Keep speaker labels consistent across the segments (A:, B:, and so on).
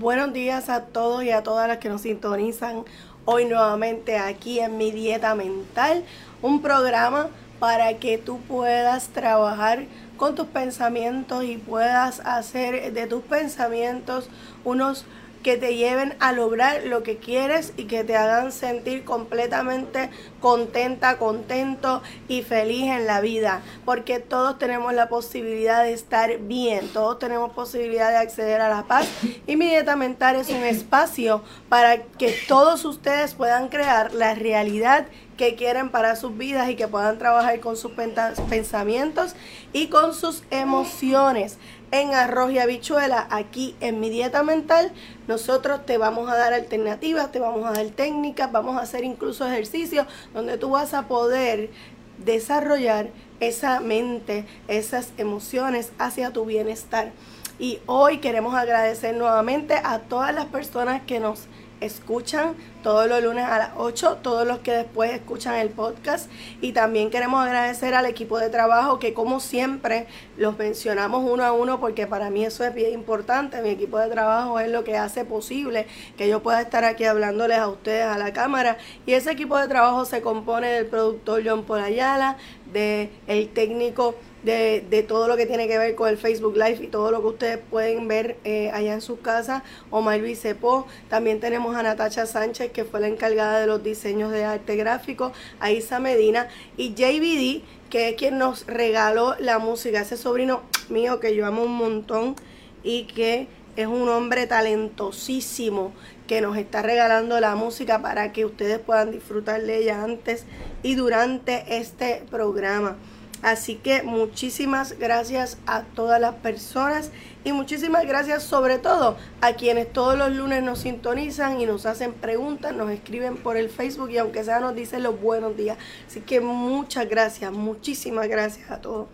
A: Buenos días a todos y a todas las que nos sintonizan hoy nuevamente aquí en Mi Dieta Mental, un programa para que tú puedas trabajar con tus pensamientos y puedas hacer de tus pensamientos unos que te lleven a lograr lo que quieres y que te hagan sentir completamente contenta, contento y feliz en la vida. Porque todos tenemos la posibilidad de estar bien, todos tenemos posibilidad de acceder a la paz. Y es un espacio para que todos ustedes puedan crear la realidad que quieren para sus vidas y que puedan trabajar con sus pensamientos y con sus emociones en arroz y habichuela aquí en mi dieta mental. Nosotros te vamos a dar alternativas, te vamos a dar técnicas, vamos a hacer incluso ejercicios donde tú vas a poder desarrollar esa mente, esas emociones hacia tu bienestar. Y hoy queremos agradecer nuevamente a todas las personas que nos escuchan todos los lunes a las 8, todos los que después escuchan el podcast. Y también queremos agradecer al equipo de trabajo que como siempre los mencionamos uno a uno porque para mí eso es bien importante. Mi equipo de trabajo es lo que hace posible que yo pueda estar aquí hablándoles a ustedes a la cámara. Y ese equipo de trabajo se compone del productor John Polayala, del el técnico de, de, todo lo que tiene que ver con el Facebook Live y todo lo que ustedes pueden ver eh, allá en sus casas. Omar Luis Cepó. También tenemos a Natacha Sánchez, que fue la encargada de los diseños de arte gráfico. A Isa Medina. Y JBD, que es quien nos regaló la música. Ese sobrino mío que yo amo un montón y que es un hombre talentosísimo que nos está regalando la música para que ustedes puedan disfrutar de ella antes y durante este programa. Así que muchísimas gracias a todas las personas y muchísimas gracias sobre todo a quienes todos los lunes nos sintonizan y nos hacen preguntas, nos escriben por el Facebook y aunque sea nos dicen los buenos días. Así que muchas gracias, muchísimas gracias a todos.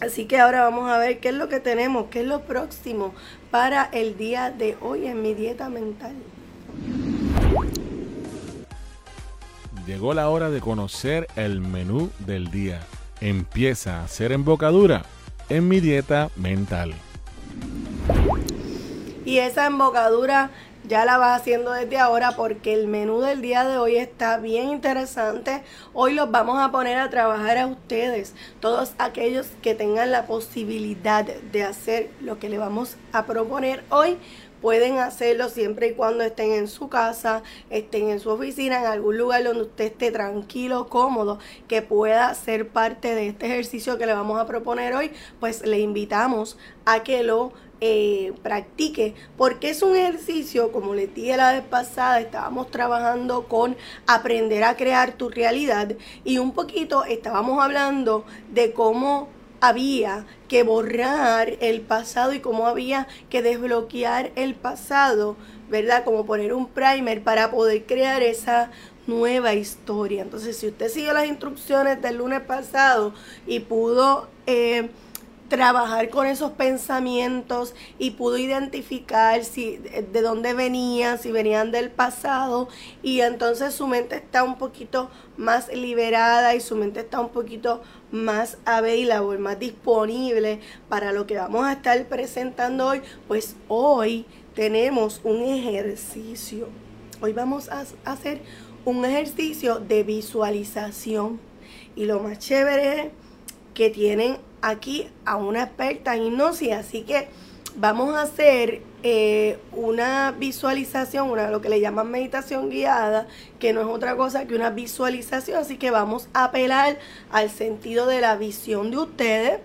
A: Así que ahora vamos a ver qué es lo que tenemos, qué es lo próximo para el día de hoy en mi dieta mental.
B: Llegó la hora de conocer el menú del día empieza a ser embocadura en mi dieta mental.
A: Y esa embocadura ya la vas haciendo desde ahora porque el menú del día de hoy está bien interesante. Hoy los vamos a poner a trabajar a ustedes, todos aquellos que tengan la posibilidad de hacer lo que le vamos a proponer hoy pueden hacerlo siempre y cuando estén en su casa, estén en su oficina, en algún lugar donde usted esté tranquilo, cómodo, que pueda ser parte de este ejercicio que le vamos a proponer hoy, pues le invitamos a que lo eh, practique, porque es un ejercicio, como le dije la vez pasada, estábamos trabajando con aprender a crear tu realidad y un poquito estábamos hablando de cómo había que borrar el pasado y cómo había que desbloquear el pasado, ¿verdad? Como poner un primer para poder crear esa nueva historia. Entonces, si usted siguió las instrucciones del lunes pasado y pudo... Eh, trabajar con esos pensamientos y pudo identificar si de dónde venían, si venían del pasado y entonces su mente está un poquito más liberada y su mente está un poquito más available, más disponible para lo que vamos a estar presentando hoy, pues hoy tenemos un ejercicio. Hoy vamos a hacer un ejercicio de visualización y lo más chévere es que tienen aquí a una experta en hipnosis, así que vamos a hacer eh, una visualización, una lo que le llaman meditación guiada, que no es otra cosa que una visualización, así que vamos a apelar al sentido de la visión de ustedes,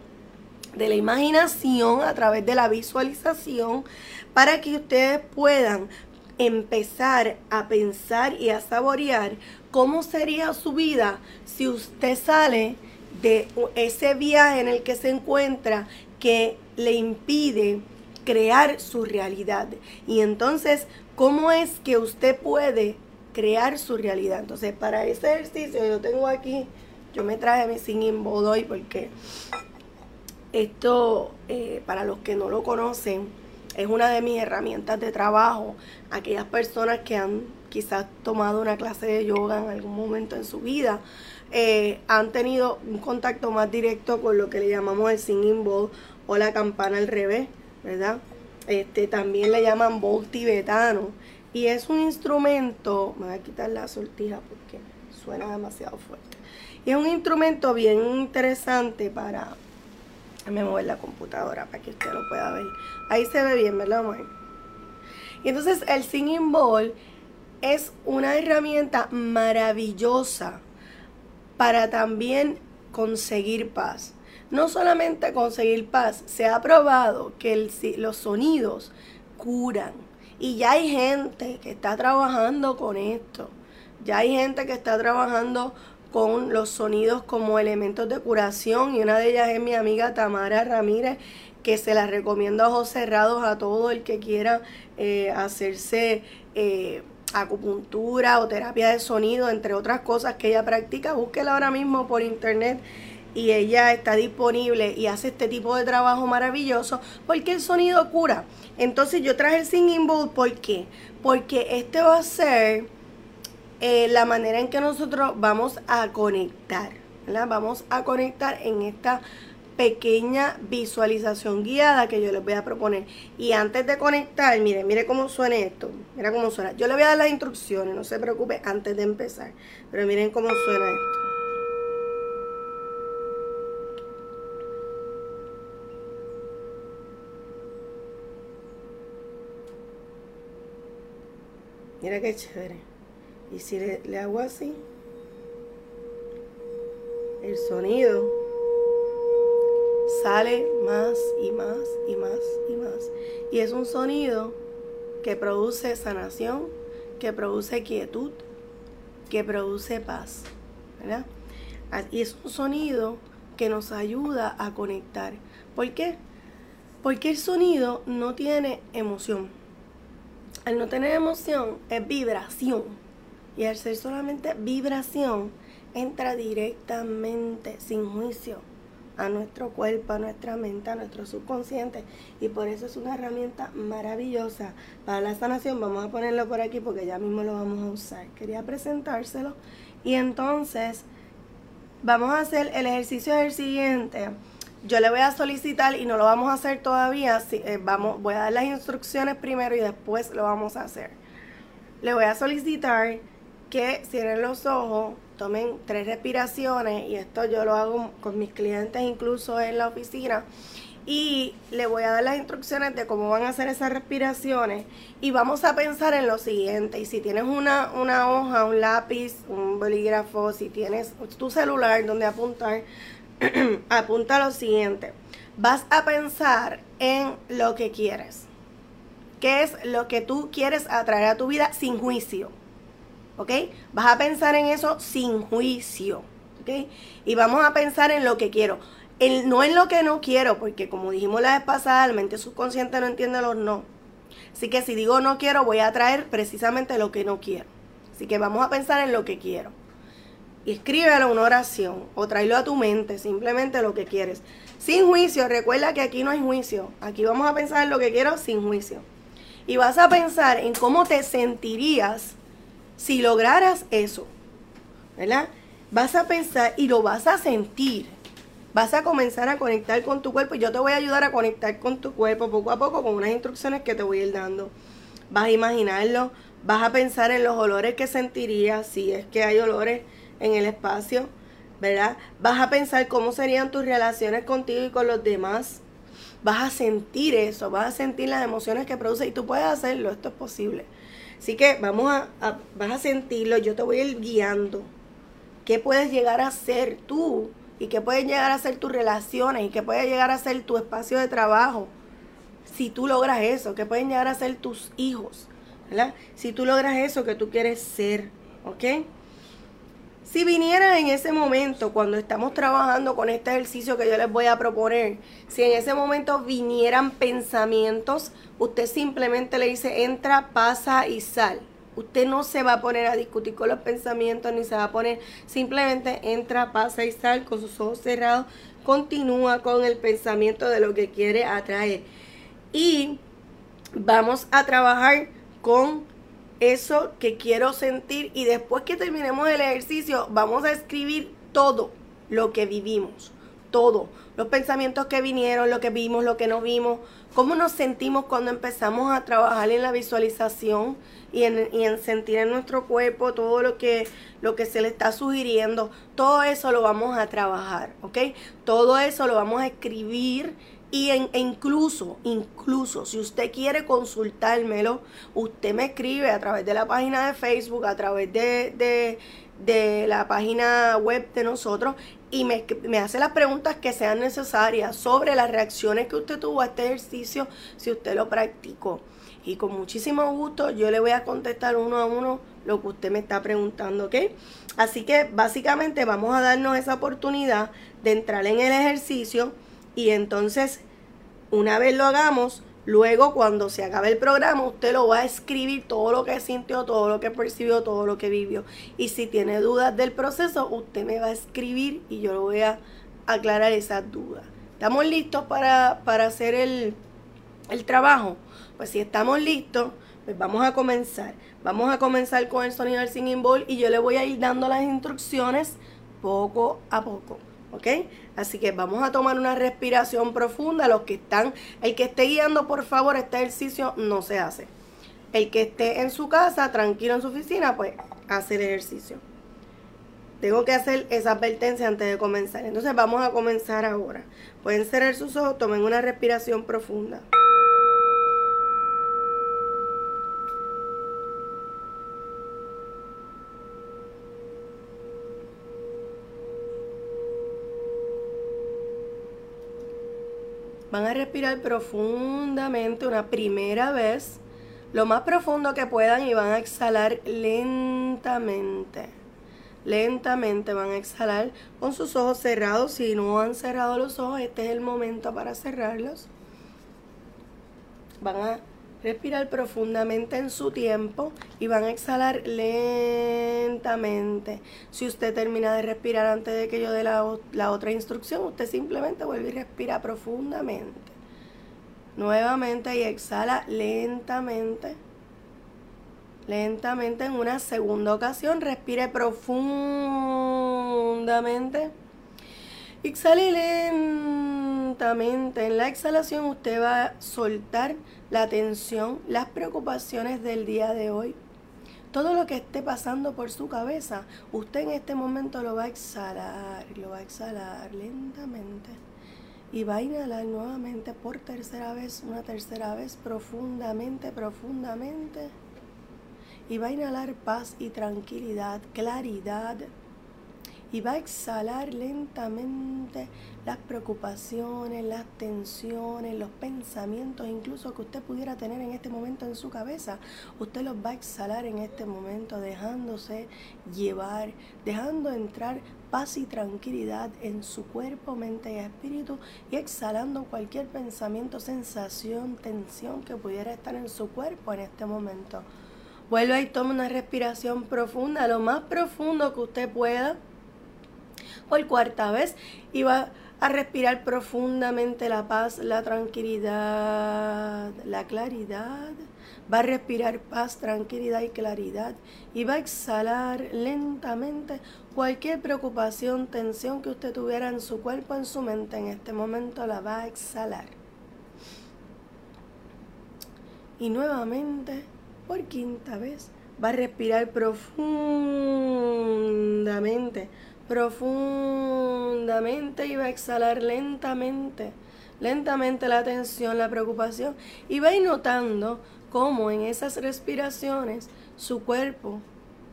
A: de la imaginación a través de la visualización, para que ustedes puedan empezar a pensar y a saborear cómo sería su vida si usted sale de ese viaje en el que se encuentra que le impide crear su realidad. Y entonces, ¿cómo es que usted puede crear su realidad? Entonces, para ese ejercicio yo tengo aquí, yo me traje mi singing bowl hoy porque esto, eh, para los que no lo conocen, es una de mis herramientas de trabajo. Aquellas personas que han quizás tomado una clase de yoga en algún momento en su vida, eh, han tenido un contacto más directo con lo que le llamamos el singing bowl o la campana al revés, ¿verdad? Este, también le llaman bol tibetano. Y es un instrumento, me voy a quitar la sortija porque suena demasiado fuerte. Y es un instrumento bien interesante para... Déjame mover la computadora para que usted lo pueda ver. Ahí se ve bien, ¿verdad, amor? Y entonces el singing bowl es una herramienta maravillosa para también conseguir paz. No solamente conseguir paz, se ha probado que los sonidos curan. Y ya hay gente que está trabajando con esto. Ya hay gente que está trabajando con los sonidos como elementos de curación. Y una de ellas es mi amiga Tamara Ramírez, que se la recomiendo a ojos cerrados a todo el que quiera eh, hacerse eh, acupuntura o terapia de sonido, entre otras cosas que ella practica. Búsquela ahora mismo por internet y ella está disponible y hace este tipo de trabajo maravilloso porque el sonido cura. Entonces yo traje el singing bowl, ¿por qué? Porque este va a ser eh, la manera en que nosotros vamos a conectar, Vamos a conectar en esta pequeña visualización guiada que yo les voy a proponer. Y antes de conectar, mire, mire cómo suena esto. Mira cómo suena. Yo le voy a dar las instrucciones, no se preocupe antes de empezar. Pero miren cómo suena esto. Mira qué chévere. Y si le, hago así, el sonido sale más y más y más y más. Y es un sonido que produce sanación, que produce quietud, que produce paz. ¿verdad? Y es un sonido que nos ayuda a conectar. ¿Por qué? Porque el sonido no tiene emoción al no tener emoción es vibración. Y al ser solamente vibración, entra directamente, sin juicio, a nuestro cuerpo, a nuestra mente, a nuestro subconsciente. Y por eso es una herramienta maravillosa para la sanación. Vamos a ponerlo por aquí porque ya mismo lo vamos a usar. Quería presentárselo. Y entonces, vamos a hacer el ejercicio del siguiente yo le voy a solicitar y no lo vamos a hacer todavía. Eh, vamos, voy a dar las instrucciones primero y después lo vamos a hacer. Le voy a solicitar que cierren los ojos, tomen tres respiraciones y esto yo lo hago con mis clientes incluso en la oficina. Y le voy a dar las instrucciones de cómo van a hacer esas respiraciones y vamos a pensar en lo siguiente. Y si tienes una, una hoja, un lápiz, un bolígrafo, si tienes tu celular donde apuntar, apunta lo siguiente. Vas a pensar en lo que quieres. ¿Qué es lo que tú quieres atraer a tu vida sin juicio? ¿Ok? Vas a pensar en eso sin juicio. ¿Ok? Y vamos a pensar en lo que quiero. no en lo que no quiero, porque como dijimos la vez pasada, el mente subconsciente no entiende los no. Así que si digo no quiero, voy a atraer precisamente lo que no quiero. Así que vamos a pensar en lo que quiero y escríbelo una oración o tráelo a tu mente, simplemente lo que quieres. Sin juicio, recuerda que aquí no hay juicio. Aquí vamos a pensar en lo que quiero sin juicio. Y vas a pensar en cómo te sentirías si lograras eso. ¿Verdad? Vas a pensar y lo vas a sentir. Vas a comenzar a conectar con tu cuerpo y yo te voy a ayudar a conectar con tu cuerpo poco a poco con unas instrucciones que te voy a ir dando. Vas a imaginarlo, vas a pensar en los olores que sentirías, si es que hay olores en el espacio, ¿verdad? Vas a pensar cómo serían tus relaciones contigo y con los demás. Vas a sentir eso, vas a sentir las emociones que produce y tú puedes hacerlo, esto es posible. Así que vamos a, vas a sentirlo, yo te voy a ir guiando. ¿Qué puedes llegar a ser tú? ¿Y qué pueden llegar a ser tus relaciones? ¿Y qué puede llegar a ser tu espacio de trabajo? Si tú logras eso, ¿qué pueden llegar a ser tus hijos? ¿verdad? Si tú logras eso que tú quieres ser, ¿ok? Si viniera en ese momento, cuando estamos trabajando con este ejercicio que yo les voy a proponer, si en ese momento vinieran pensamientos, usted simplemente le dice, entra, pasa y sal. Usted no se va a poner a discutir con los pensamientos, ni se va a poner, simplemente entra, pasa y sal con sus ojos cerrados, continúa con el pensamiento de lo que quiere atraer. Y vamos a trabajar con eso que quiero sentir y después que terminemos el ejercicio vamos a escribir todo lo que vivimos, todo, los pensamientos que vinieron, lo que vimos, lo que no vimos, cómo nos sentimos cuando empezamos a trabajar en la visualización y en, y en, sentir en nuestro cuerpo todo lo que, lo que se le está sugiriendo, todo eso lo vamos a trabajar, ¿ok? Todo eso lo vamos a escribir y en, e incluso, incluso, si usted quiere consultármelo, usted me escribe a través de la página de Facebook, a través de, de, de la página web de nosotros y me, me, hace las preguntas que sean necesarias sobre las reacciones que usted tuvo a este ejercicio si usted lo practicó. Y con muchísimo gusto yo le voy a contestar uno a uno lo que usted me está preguntando, ¿ok? Así que básicamente vamos a darnos esa oportunidad de entrar en el ejercicio y entonces una vez lo hagamos, Luego, cuando se acabe el programa, usted lo va a escribir todo lo que sintió, todo lo que percibió, todo lo que vivió. Y si tiene dudas del proceso, usted me va a escribir y yo lo voy a aclarar esas dudas. ¿Estamos listos para, para hacer el, el trabajo? Pues si estamos listos, pues vamos a comenzar. Vamos a comenzar con el sonido del singing bowl y yo le voy a ir dando las instrucciones poco a poco. ¿Ok? Así que vamos a tomar una respiración profunda. Los que están, el que esté guiando, por favor, este ejercicio no se hace. El que esté en su casa, tranquilo en su oficina, pues hace el ejercicio. Tengo que hacer esa advertencia antes de comenzar. Entonces vamos a comenzar ahora. Pueden cerrar sus ojos, tomen una respiración profunda. Van a respirar profundamente una primera vez, lo más profundo que puedan y van a exhalar lentamente. Lentamente van a exhalar con sus ojos cerrados. Si no han cerrado los ojos, este es el momento para cerrarlos. Van a respirar profundamente en su tiempo y van a exhalar lentamente. Si usted termina de respirar antes de que yo dé la, la otra instrucción, usted simplemente vuelve y respira profundamente. Nuevamente y exhala lentamente. Lentamente en una segunda ocasión, respire profundamente. Exhale lentamente. En la exhalación usted va a soltar la tensión, las preocupaciones del día de hoy. Todo lo que esté pasando por su cabeza, usted en este momento lo va a exhalar, lo va a exhalar lentamente. Y va a inhalar nuevamente por tercera vez, una tercera vez, profundamente, profundamente. Y va a inhalar paz y tranquilidad, claridad, y va a exhalar lentamente las preocupaciones, las tensiones, los pensamientos, incluso que usted pudiera tener en este momento en su cabeza. Usted los va a exhalar en este momento, dejándose llevar, dejando entrar paz y tranquilidad en su cuerpo, mente y espíritu y exhalando cualquier pensamiento, sensación, tensión que pudiera estar en su cuerpo en este momento. Vuelva y toma una respiración profunda, lo más profundo que usted pueda por cuarta vez va a respirar profundamente la paz, la tranquilidad, la claridad. Va a respirar paz, tranquilidad y claridad. Y va a exhalar lentamente cualquier preocupación, tensión que usted tuviera en su cuerpo, en su mente. En este momento la va a exhalar. Y nuevamente, por quinta vez, va a respirar profundamente profundamente y va a exhalar lentamente, lentamente la tensión, la preocupación y va a ir notando cómo en esas respiraciones su cuerpo,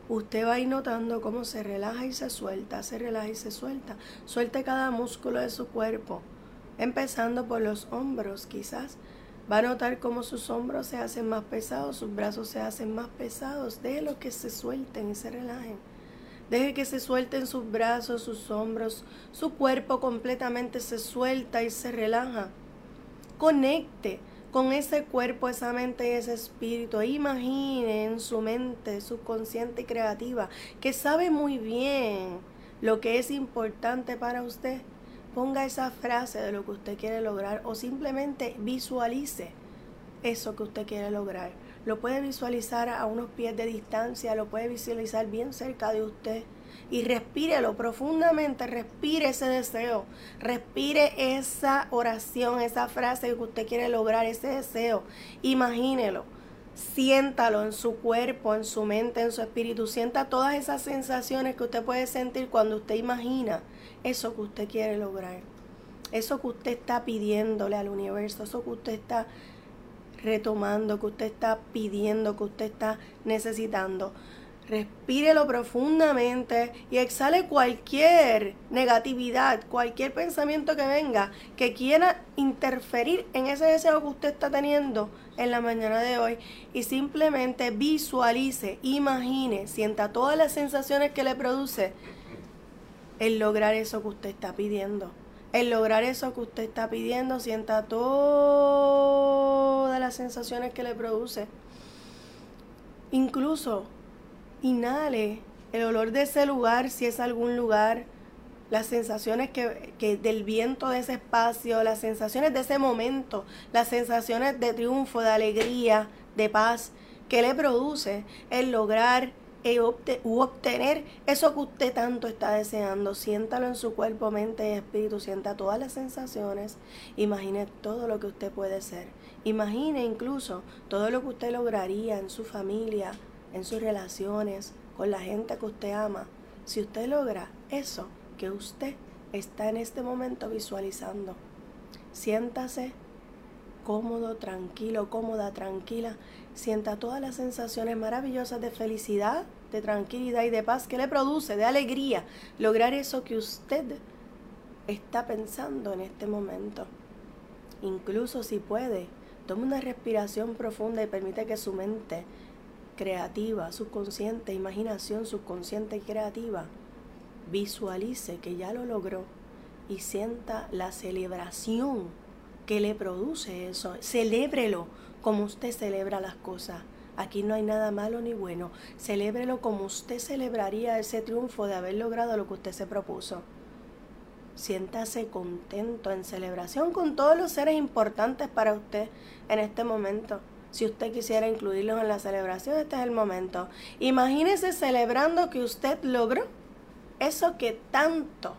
A: usted va a ir notando cómo se relaja y se suelta, se relaja y se suelta, suelte cada músculo de su cuerpo, empezando por los hombros quizás. Va a notar cómo sus hombros se hacen más pesados, sus brazos se hacen más pesados. lo que se suelten y se relajen. Deje que se suelten sus brazos, sus hombros, su cuerpo completamente se suelta y se relaja. Conecte con ese cuerpo, esa mente y ese espíritu. Imagine en su mente subconsciente y creativa que sabe muy bien lo que es importante para usted. Ponga esa frase de lo que usted quiere lograr o simplemente visualice eso que usted quiere lograr lo puede visualizar a unos pies de distancia, lo puede visualizar bien cerca de usted. y respírelo profundamente, respire ese deseo, respire esa oración, esa frase que usted quiere lograr, ese deseo, imagínelo, siéntalo en su cuerpo, en su mente, en su espíritu, sienta todas esas sensaciones que usted puede sentir cuando usted imagina eso que usted quiere lograr, eso que usted está pidiéndole al universo, eso que usted está retomando, que usted está pidiendo, que usted está necesitando. Respírelo profundamente y exhale cualquier negatividad, cualquier pensamiento que venga que quiera interferir en ese deseo que usted está teniendo en la mañana de hoy y simplemente visualice, imagine, sienta todas las sensaciones que le produce el lograr eso que usted está pidiendo. El lograr eso que usted está pidiendo, sienta todas las sensaciones que le produce. Incluso inhale el olor de ese lugar, si es algún lugar, las sensaciones que, del viento de ese espacio, las sensaciones de ese momento, las sensaciones de triunfo, de alegría, de paz, que le produce el lograr e obtener eso que usted tanto está deseando. Siéntalo en su cuerpo, mente y espíritu. Sienta todas las sensaciones. Imagine todo lo que usted puede ser. Imagine incluso todo lo que usted lograría en su familia, en sus relaciones, con la gente que usted ama. Si usted logra eso que usted está en este momento visualizando, siéntase cómodo, tranquilo, cómoda, tranquila. Sienta todas las sensaciones maravillosas de felicidad, de tranquilidad y de paz que le produce, de alegría, lograr eso que usted está pensando en este momento. Incluso si puede, tome una respiración profunda y permite que su mente creativa, subconsciente, imaginación subconsciente y creativa, visualice que ya lo logró y sienta la celebración que le produce eso. Celébrelo como usted celebra las cosas. Aquí no hay nada malo ni bueno. Celébrelo como usted celebraría ese triunfo de haber logrado lo que usted se propuso. Siéntase contento en celebración con todos los seres importantes para usted en este momento. Si usted quisiera incluirlos en la celebración, este es el momento. Imagínese celebrando que usted logró eso que tanto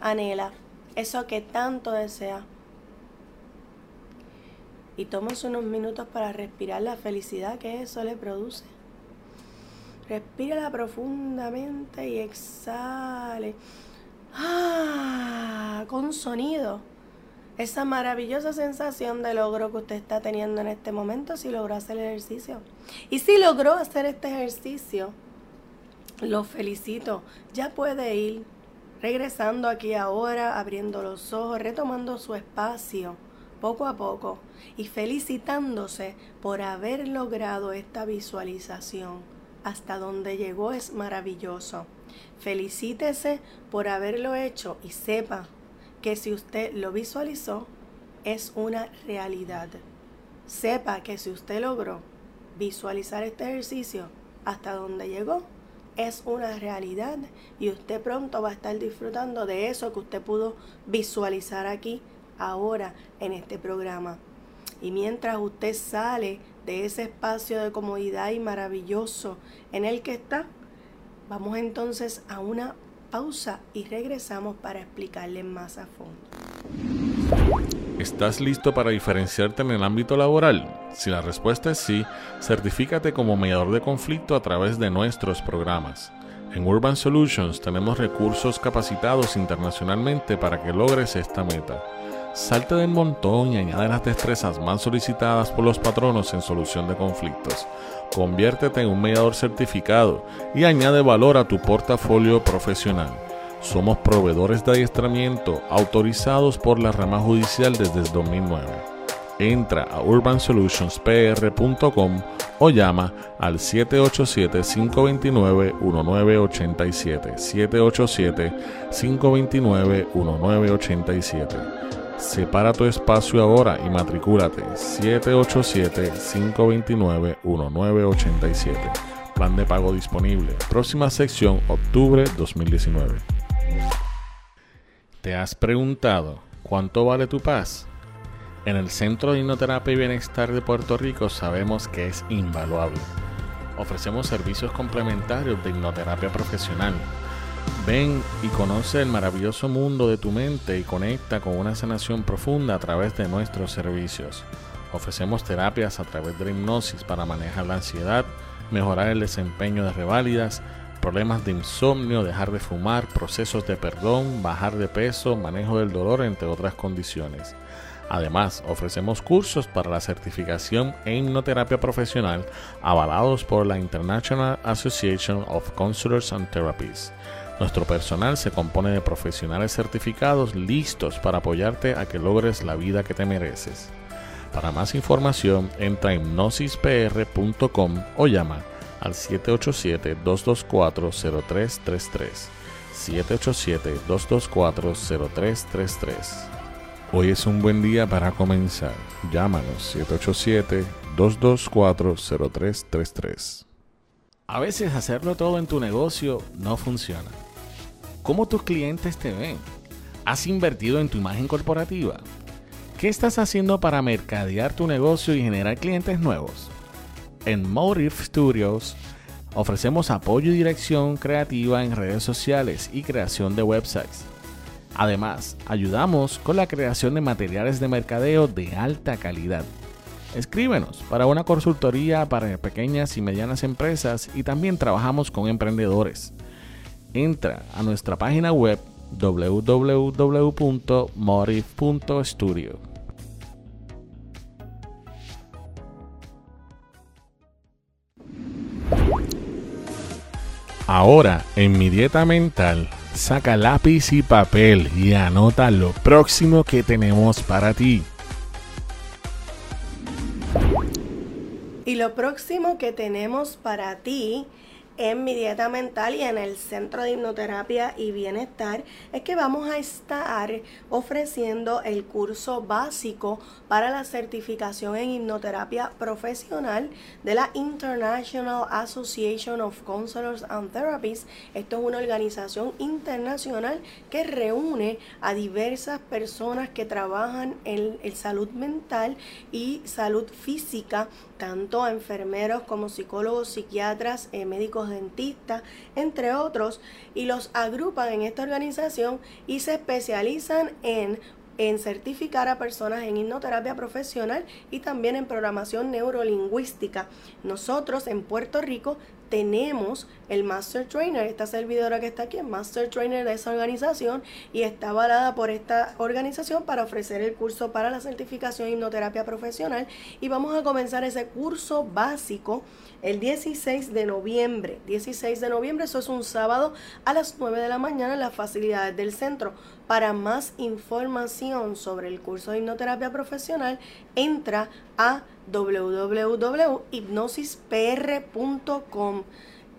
A: anhela, eso que tanto desea. Y tómese unos minutos para respirar la felicidad que eso le produce. Respírala profundamente y exhale. Ah, con sonido esa maravillosa sensación de logro que usted está teniendo en este momento si logró hacer el ejercicio. Y si logró hacer este ejercicio, lo felicito. Ya puede ir regresando aquí ahora, abriendo los ojos, retomando su espacio poco a poco y felicitándose por haber logrado esta visualización. Hasta donde llegó es maravilloso. Felicítese por haberlo hecho y sepa que si usted lo visualizó, es una realidad. Sepa que si usted logró visualizar este ejercicio hasta donde llegó, es una realidad y usted pronto va a estar disfrutando de eso que usted pudo visualizar aquí, ahora, en este programa. Y mientras usted sale de ese espacio de comodidad y maravilloso en el que está, vamos entonces a una pausa y regresamos para explicarle más a fondo.
B: ¿Estás listo para diferenciarte en el ámbito laboral? Si la respuesta es sí, certifícate como mediador de conflicto a través de nuestros programas. En Urban Solutions tenemos recursos capacitados internacionalmente para que logres esta meta. Salte del montón y añade las destrezas más solicitadas por los patronos en solución de conflictos. Conviértete en un mediador certificado y añade valor a tu portafolio profesional. Somos proveedores de adiestramiento autorizados por la rama judicial desde el 2009. Entra a urbansolutionspr.com o llama al 787-529-1987. 787-529-1987. Separa tu espacio ahora y matricúlate 787-529-1987. Plan de pago disponible. Próxima sección, octubre 2019. ¿Te has preguntado cuánto vale tu paz? En el Centro de Hipnoterapia y Bienestar de Puerto Rico sabemos que es invaluable. Ofrecemos servicios complementarios de hipnoterapia profesional Ven y conoce el maravilloso mundo de tu mente y conecta con una sanación profunda a través de nuestros servicios. Ofrecemos terapias a través de la hipnosis para manejar la ansiedad, mejorar el desempeño de reválidas, problemas de insomnio, dejar de fumar, procesos de perdón, bajar de peso, manejo del dolor, entre otras condiciones. Además, ofrecemos cursos para la certificación en hipnoterapia profesional avalados por la International Association of Counselors and Therapists. Nuestro personal se compone de profesionales certificados listos para apoyarte a que logres la vida que te mereces. Para más información, entra a hipnosispr.com o llama al 787-224-0333. 787-224-0333. Hoy es un buen día para comenzar. Llámanos 787-224-0333. A veces hacerlo todo en tu negocio no funciona. ¿Cómo tus clientes te ven? ¿Has invertido en tu imagen corporativa? ¿Qué estás haciendo para mercadear tu negocio y generar clientes nuevos? En Motive Studios ofrecemos apoyo y dirección creativa en redes sociales y creación de websites. Además, ayudamos con la creación de materiales de mercadeo de alta calidad. Escríbenos para una consultoría para pequeñas y medianas empresas y también trabajamos con emprendedores entra a nuestra página web www.motive.studio. Ahora, en mi dieta mental, saca lápiz y papel y anota lo próximo que tenemos para ti.
A: Y lo próximo que tenemos para ti en mi dieta mental y en el Centro de Hipnoterapia y Bienestar es que vamos a estar ofreciendo el curso básico para la certificación en hipnoterapia profesional de la International Association of Counselors and Therapists. Esto es una organización internacional que reúne a diversas personas que trabajan en, en salud mental y salud física tanto a enfermeros como psicólogos, psiquiatras, eh, médicos dentistas, entre otros, y los agrupan en esta organización y se especializan en en certificar a personas en hipnoterapia profesional y también en programación neurolingüística. Nosotros en Puerto Rico tenemos el Master Trainer, esta servidora que está aquí, el Master Trainer de esa organización y está avalada por esta organización para ofrecer el curso para la certificación en hipnoterapia profesional y vamos a comenzar ese curso básico el 16 de noviembre. 16 de noviembre, eso es un sábado a las 9 de la mañana en las facilidades del centro. Para más información sobre el curso de hipnoterapia profesional, entra a www.hipnosispr.com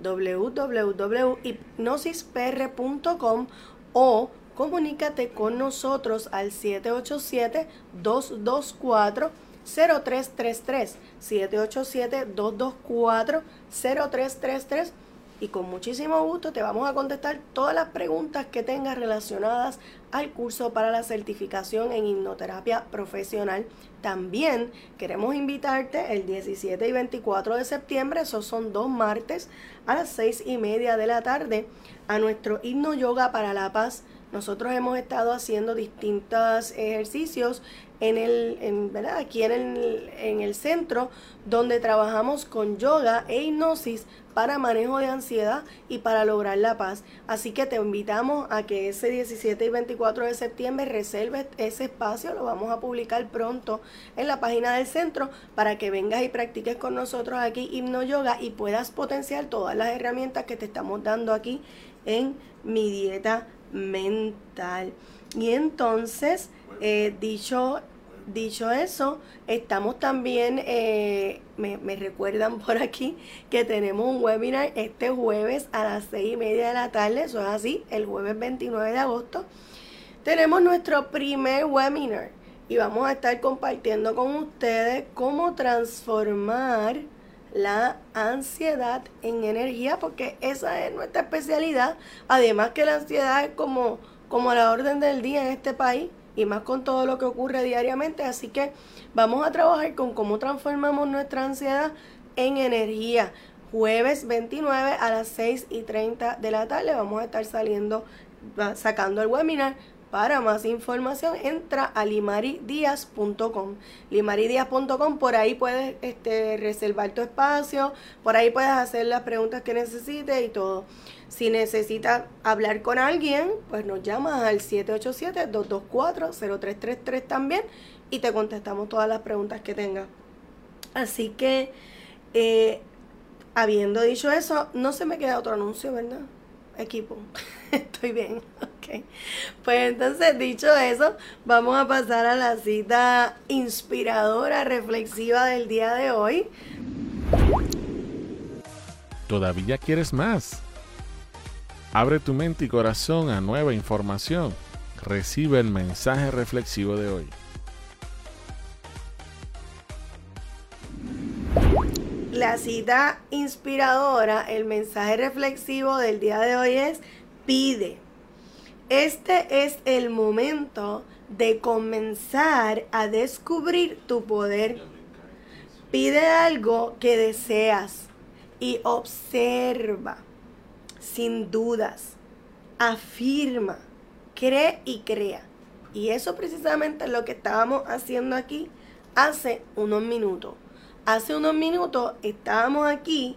A: www.hipnosispr.com o comunícate con nosotros al 787 224 0333 787 224 0333 y con muchísimo gusto te vamos a contestar todas las preguntas que tengas relacionadas al curso para la certificación en hipnoterapia profesional. También queremos invitarte el 17 y 24 de septiembre, esos son dos martes, a las 6 y media de la tarde, a nuestro himno yoga para la paz. Nosotros hemos estado haciendo distintos ejercicios en el, en, ¿verdad? aquí en el, en el centro, donde trabajamos con yoga e hipnosis para manejo de ansiedad y para lograr la paz. Así que te invitamos a que ese 17 y 24 de septiembre reserves ese espacio, lo vamos a publicar pronto en la página del centro para que vengas y practiques con nosotros aquí hipno yoga y puedas potenciar todas las herramientas que te estamos dando aquí en mi dieta mental. Y entonces, eh, dicho Dicho eso, estamos también, eh, me, recuerdan por aquí que tenemos un webinar este jueves a las seis y media de la tarde, eso es así, el jueves 29 de agosto. Tenemos nuestro primer webinar y vamos a estar compartiendo con ustedes cómo transformar la ansiedad en energía, porque esa es nuestra especialidad. Además que la ansiedad es como, como la orden del día en este país y más con todo lo que ocurre diariamente. Así que vamos a trabajar con cómo transformamos nuestra ansiedad en energía. jueves 29 a las 6 y 30 de la tarde. Vamos a estar saliendo, sacando el webinar. Para más información entra a limaridias.com. Limaridias.com, por ahí puedes este, reservar tu espacio, por ahí puedes hacer las preguntas que necesites y todo. Si necesitas hablar con alguien, pues nos llamas al 787-224-0333 también y te contestamos todas las preguntas que tengas. Así que, eh, habiendo dicho eso, no se me queda otro anuncio, ¿verdad? Equipo, estoy bien, ok. Pues entonces, dicho eso, vamos a pasar a la cita inspiradora, reflexiva del día de hoy.
B: ¿Todavía quieres más? Abre tu mente y corazón a nueva información. Recibe el mensaje reflexivo de hoy.
A: La cita inspiradora, el mensaje reflexivo del día de hoy es pide. Este es el momento de comenzar a descubrir tu poder. Pide algo que deseas y observa sin dudas, afirma, cree y crea. Y eso precisamente es lo que estábamos haciendo aquí hace unos minutos. Hace unos minutos estábamos aquí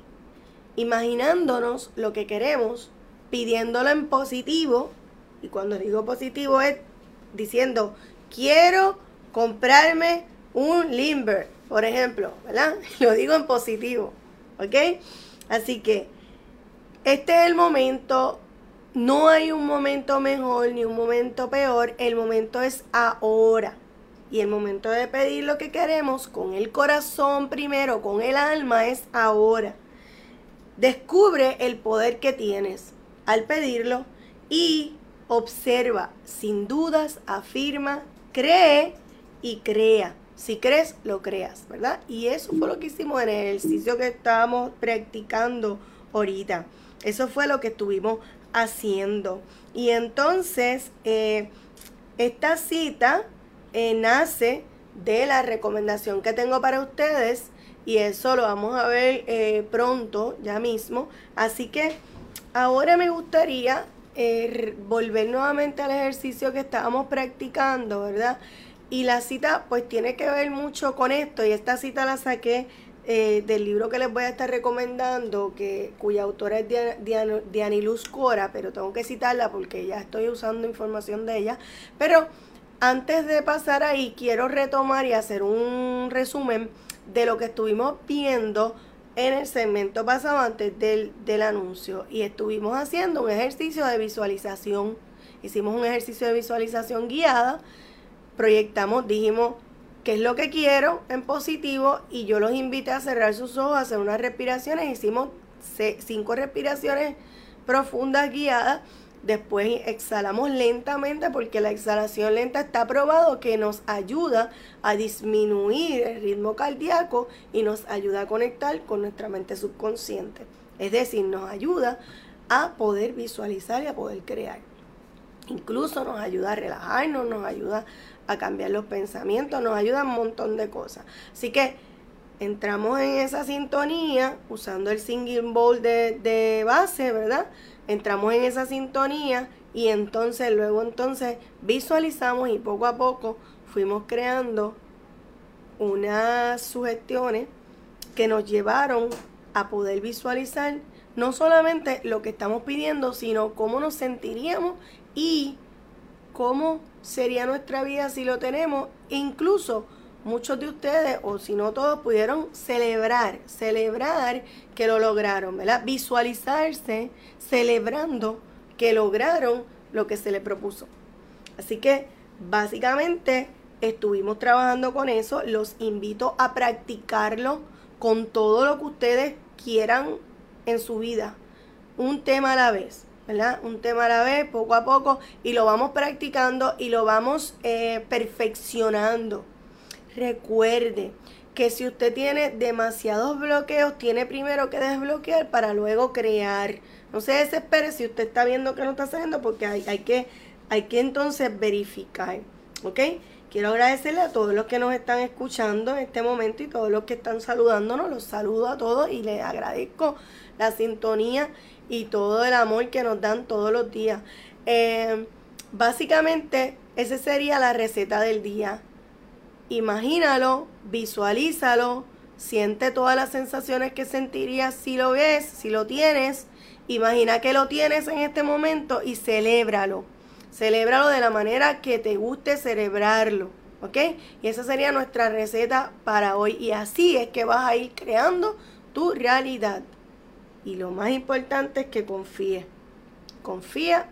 A: imaginándonos lo que queremos, pidiéndolo en positivo. Y cuando digo positivo es diciendo, quiero comprarme un Limber, por ejemplo, ¿verdad? Lo digo en positivo, ¿ok? Así que este es el momento, no hay un momento mejor ni un momento peor, el momento es ahora. Y el momento de pedir lo que queremos con el corazón primero, con el alma, es ahora. Descubre el poder que tienes al pedirlo y observa, sin dudas, afirma, cree y crea. Si crees, lo creas, ¿verdad? Y eso fue lo que hicimos en el ejercicio que estábamos practicando ahorita. Eso fue lo que estuvimos haciendo. Y entonces, eh, esta cita eh, nace de la recomendación que tengo para ustedes y eso lo vamos a ver eh, pronto, ya mismo. Así que ahora me gustaría volver nuevamente al ejercicio que estábamos practicando, ¿verdad? Y la cita pues tiene que ver mucho con esto y esta cita la saqué eh, del libro que les voy a estar recomendando, que, cuya autora es Dianiluz Cora, pero tengo que citarla porque ya estoy usando información de ella. Pero antes de pasar ahí, quiero retomar y hacer un resumen de lo que estuvimos viendo en el segmento pasado antes del, del anuncio. Y estuvimos haciendo un ejercicio de visualización. Hicimos un ejercicio de visualización guiada. Proyectamos, dijimos, qué es lo que quiero en positivo y yo los invité a cerrar sus ojos, a hacer unas respiraciones. Hicimos cinco respiraciones profundas guiadas. Después exhalamos lentamente porque la exhalación lenta está probado que nos ayuda a disminuir el ritmo cardíaco y nos ayuda a conectar con nuestra mente subconsciente. Es decir, nos ayuda a poder visualizar y a poder crear. Incluso nos ayuda a relajarnos, nos ayuda a cambiar los pensamientos, nos ayuda un montón de cosas. Así que entramos en esa sintonía usando el singing bowl de, de base, ¿verdad? Entramos en esa sintonía y entonces luego entonces visualizamos y poco a poco fuimos creando unas sugestiones que nos llevaron a poder visualizar no solamente lo que estamos pidiendo, sino cómo nos sentiríamos y cómo sería nuestra vida si lo tenemos. Incluso muchos de ustedes, o si no todos, pudieron celebrar, celebrar que lo lograron, ¿verdad? Visualizarse celebrando que lograron lo que se les propuso. Así que básicamente estuvimos trabajando con eso. Los invito a practicarlo con todo lo que ustedes quieran en su vida. Un tema a la vez. ¿verdad? Un tema a la vez, poco a poco, y lo vamos practicando y lo vamos eh, perfeccionando. Recuerde que si usted tiene demasiados bloqueos, tiene primero que desbloquear para luego crear. No se desespere si usted está viendo que no está haciendo, porque hay, hay, que, hay que entonces verificar. ¿Ok? Quiero agradecerle a todos los que nos están escuchando en este momento y todos los que están saludándonos. Los saludo a todos y les agradezco la sintonía y todo el amor que nos dan todos los días. Eh, básicamente, esa sería la receta del día. Imagínalo, visualízalo, siente todas las sensaciones que sentirías si lo ves, si lo tienes. Imagina que lo tienes en este momento y celébralo. Celébralo de la manera que te guste celebrarlo. ¿Ok? Y esa sería nuestra receta para hoy. Y así es que vas a ir creando tu realidad. Y lo más importante es que confíes. Confía,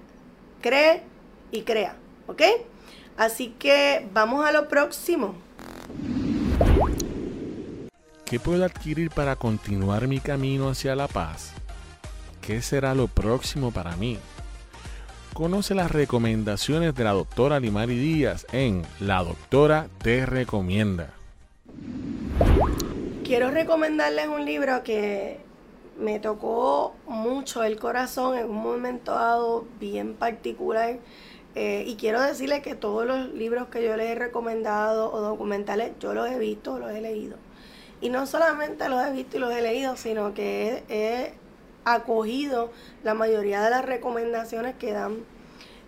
A: cree y crea. ¿Ok? Así que vamos a lo próximo.
B: ¿Qué puedo adquirir para continuar mi camino hacia la paz? ¿Qué será lo próximo para mí? Conoce las recomendaciones de la doctora Limari Díaz en La Doctora Te Recomienda.
A: Quiero recomendarles un libro que me tocó mucho el corazón en un momento dado bien particular. Eh, y quiero decirles que todos los libros que yo les he recomendado o documentales, yo los he visto, los he leído. Y no solamente los he visto y los he leído, sino que he, acogido la mayoría de las recomendaciones que dan.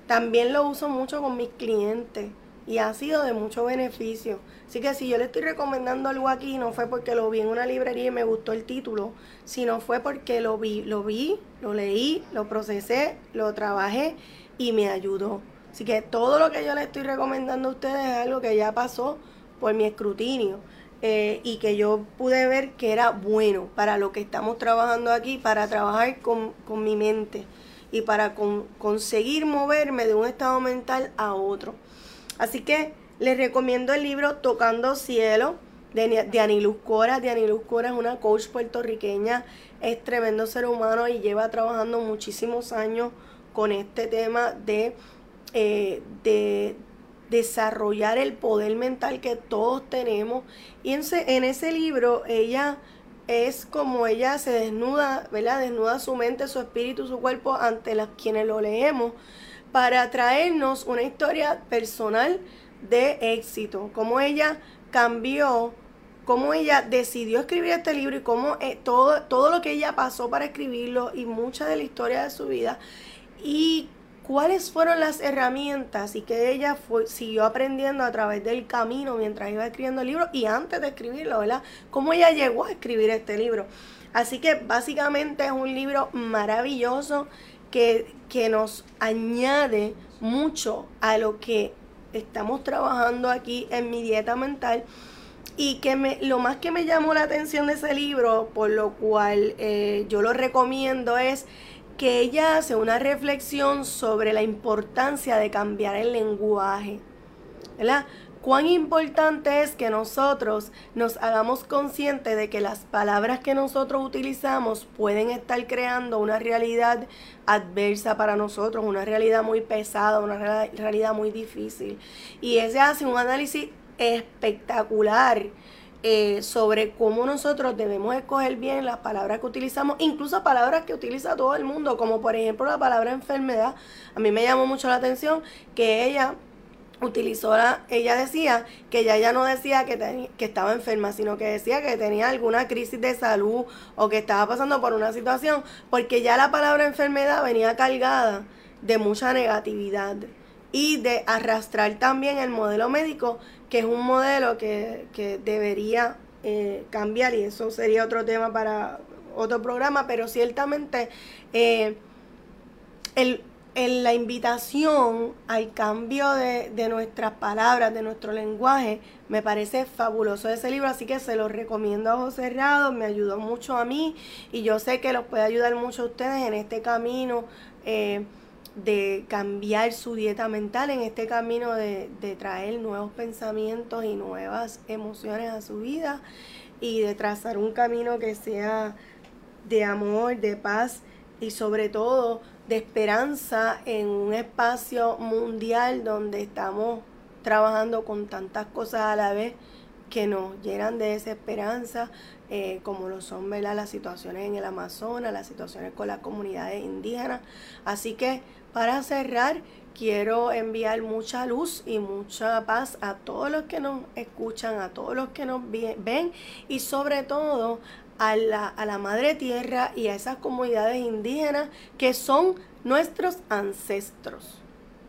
A: También lo uso mucho con mis clientes y ha sido de mucho beneficio. Así que si yo le estoy recomendando algo aquí, no fue porque lo vi en una librería y me gustó el título, sino fue porque lo vi, lo vi, lo leí, lo procesé, lo trabajé y me ayudó. Así que todo lo que yo le estoy recomendando a ustedes es algo que ya pasó por mi escrutinio. Eh, y que yo pude ver que era bueno para lo que estamos trabajando aquí, para trabajar con, mi mente y para conseguir moverme de un estado mental a otro. Así que les recomiendo el libro Tocando Cielo de, de Aniluz Cora. De Aniluz Cora es una coach puertorriqueña, es tremendo ser humano y lleva trabajando muchísimos años con este tema de, eh, de, desarrollar el poder mental que todos tenemos. Y en ese, en ese libro ella es como ella se desnuda, ¿verdad? Desnuda su mente, su espíritu, su cuerpo ante las quienes lo leemos para traernos una historia personal de éxito, cómo ella cambió, cómo ella decidió escribir este libro y cómo eh, todo, todo lo que ella pasó para escribirlo y mucha de la historia de su vida y cuáles fueron las herramientas y que ella fue, siguió aprendiendo a través del camino mientras iba escribiendo el libro y antes de escribirlo, ¿verdad? Cómo ella llegó a escribir este libro. Así que básicamente es un libro maravilloso que, que nos añade mucho a lo que estamos trabajando aquí en mi dieta mental. Y que me, lo más que me llamó la atención de ese libro, por lo cual eh, yo lo recomiendo, es que ella hace una reflexión sobre la importancia de cambiar el lenguaje. ¿Verdad? Cuán importante es que nosotros nos hagamos conscientes de que las palabras que nosotros utilizamos pueden estar creando una realidad adversa para nosotros, una realidad muy pesada, una realidad muy difícil. Y ese hace un análisis espectacular eh, sobre cómo nosotros debemos escoger bien las palabras que utilizamos, incluso palabras que utiliza todo el mundo, como por ejemplo la palabra enfermedad. A mí me llamó mucho la atención que ella utilizó la, ella decía que ella ya no decía que, que estaba enferma, sino que decía que tenía alguna crisis de salud o que estaba pasando por una situación, porque ya la palabra enfermedad venía cargada de mucha negatividad y de arrastrar también el modelo médico que es un modelo que, debería eh, cambiar y eso sería otro tema para otro programa, pero ciertamente eh, el, la invitación al cambio de, de, nuestras palabras, de nuestro lenguaje, me parece fabuloso ese libro, así que se lo recomiendo a ojos cerrados, me ayudó mucho a mí y yo sé que los puede ayudar mucho a ustedes en este camino. Eh, de cambiar su dieta mental en este camino de, traer nuevos pensamientos y nuevas emociones a su vida y de trazar un camino que sea de amor, de paz y sobre todo de esperanza en un espacio mundial donde estamos trabajando con tantas cosas a la vez que nos llenan de desesperanza, eh, como lo son las situaciones en el Amazonas, las situaciones con las comunidades indígenas. Así que para cerrar, quiero enviar mucha luz y mucha paz a todos los que nos escuchan, a todos los que nos ven y sobre todo a la, a la madre tierra y a esas comunidades indígenas que son nuestros ancestros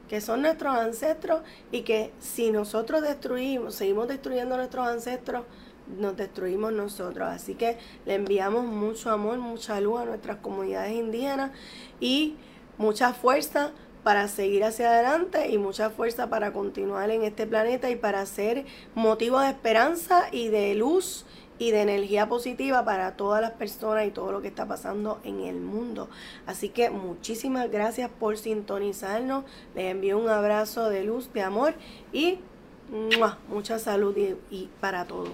A: que son nuestros ancestros y que si nosotros destruimos, seguimos destruyendo a nuestros ancestros, nos destruimos nosotros. Así que le enviamos mucho amor, mucha luz a nuestras comunidades indígenas y mucha fuerza para seguir hacia adelante y mucha fuerza para continuar en este planeta y para ser motivo de esperanza y de luz y de energía positiva para todas las personas y todo lo que está pasando en el mundo. Así que muchísimas gracias por sintonizarnos. Les envío un abrazo de luz, de amor y mucha salud y, para todos.